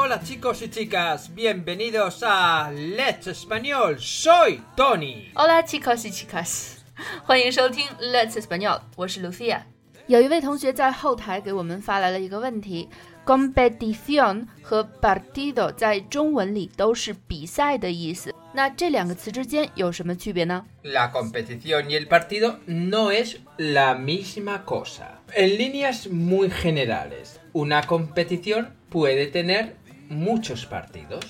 Hola chicos y chicas, bienvenidos a Let's Español. Soy Tony. Hola chicos y chicas，欢迎收听 Let's Español，我是 Lucia。有一位同学在后台给我们发来了一个问题：competición 和 partido 在中文里都是比赛的意思，那这两个词之间有什么区别呢？ La competición y el partido no es la misma cosa. En líneas muy generales, una competición puede tener muchos partidos.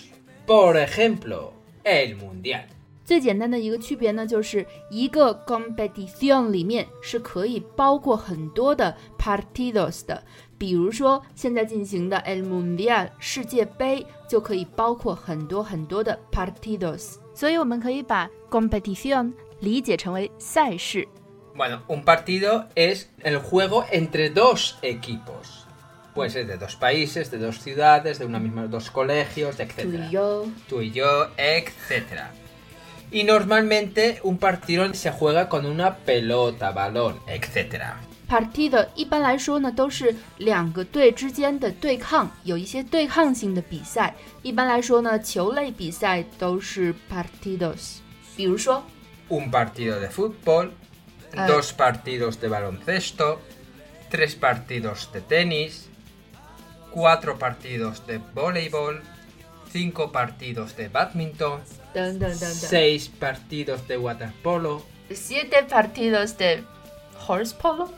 Por ejemplo, el Mundial. 最简单的一个区别呢，就是一个 competición 里面是可以包括很多的 partidos 的，比如说现在进行的 El Mundial 世界杯就可以包括很多很多的 partidos，所以我们可以把 competición 理解成为赛事。 Bueno, un partido es el juego entre dos equipos. Puede ser de dos países, de dos ciudades, de una misma, dos colegios, 注 etc. 意哟。 tú y yo, etc. Y normalmente un partido se juega con una pelota, balón, etc. partido 一般来说呢都是两个队之间的对抗，有一些对抗性的比赛。一般来说呢，球类比赛都是 partidos，比如说 Un partido de fútbol, Ah. dos partidos de baloncesto, tres partidos de tenis, cuatro partidos de voleibol, cinco partidos de badminton, 等等等等 seis partidos de waterpolo, ，siete partidos de horse polo。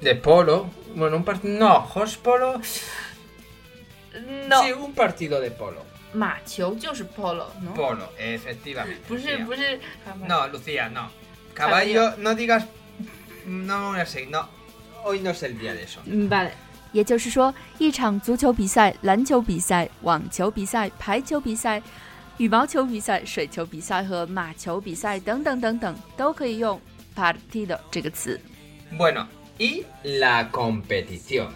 de polo. Bueno, un partido. No, horse polo. No， Sí, un partido de polo. 马球就是 polo，no？ Polo, efectivamente. 不是 Lucía. 不是， No, Lucía, no. Caballo, no digas. No, no sé, no. Hoy no es el día de eso. 明白了。 也就是说，一场足球比赛、篮球比赛、网球比赛、排球比赛、羽毛球比赛、水球比赛和马球比赛等等等等，都可以用 partido 这个词。 Bueno, y la competición.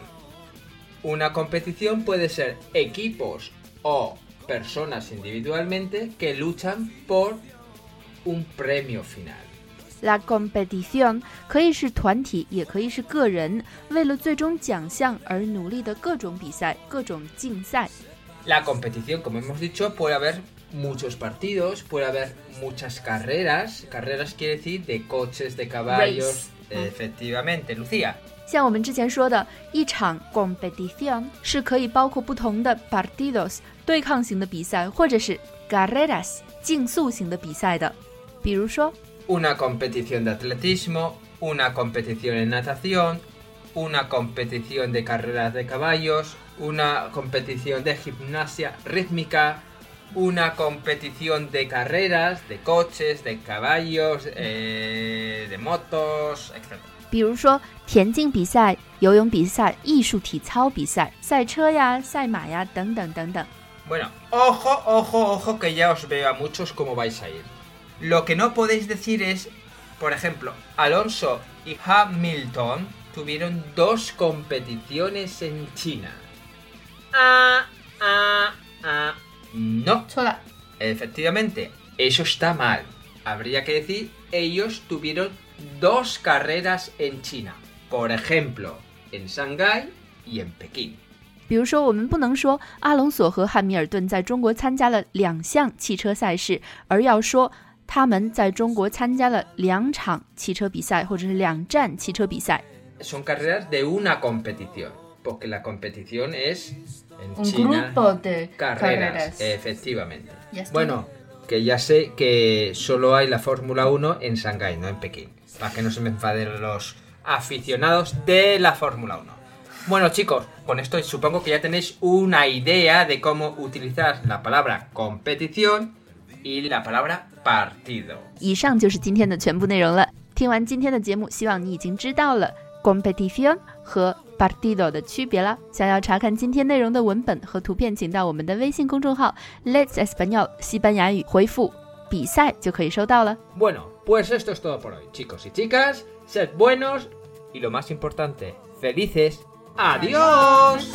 Una competición puede ser equipos o personas individualmente que luchan por un premio final. La competición 可以是团体，也可以是个人，为了最终奖项而努力的各种比赛、各种竞赛。 La competición, como hemos dicho, puede haber muchos partidos, puede haber muchas carreras. Carreras quiere decir de coches, de caballos. Race. Efectivamente, Lucía. 像我们之前说的，一场 competición 是可以包括不同的 partidos 对抗型的比赛，或者是 carreras 竞速型的比赛的。比如说 Una competición de atletismo, una competición en natación, una competición de carreras de caballos, una competición de gimnasia rítmica, una competición de carreras, de coches, de caballos, eh, de motos, etc. 比如说田径比赛、游泳比赛、艺术体操比赛、赛车呀、赛马呀等等等等。 Bueno, ojo, ojo, ojo, que ya os veo a muchos cómo vais a ir. Lo que no podéis decir es, por ejemplo, Alonso y Hamilton tuvieron dos competiciones en China. Ah, ah, ah. No, 错了， efectivamente, eso está mal. Habría que decir, ellos tuvieron dos carreras en China. Por ejemplo, en Shanghái y en Pekín. 比如说我们不能说阿隆索和汉密尔顿在中国参加了两项汽车赛事，而要说 他们在中国参加了两场汽车比赛，或者是两站汽车比赛。 son carreras de una competición, porque la competición es en Un China grupo de carreras, carreras. efectivamente. Ya está. Bueno, que ya sé que solo hay la Fórmula 1 en Shanghái, no en Pekín, para que no se me enfaden los aficionados de la Fórmula 1. Bueno chicos, con esto supongo que ya tenéis una idea de cómo utilizar la palabra competición y la palabra partido. 以上就是今天的全部内容了。听完今天的节目，希望你已经知道了 competición 和 partido 的区别了。想要查看今天内容的文本和图片，请到我们的微信公众号 Let's Español 西班牙语回复“比赛”就可以收到了。 Bueno, pues esto es todo por hoy, chicos y chicas. Sed buenos y lo más importante, felices. ¡Adiós!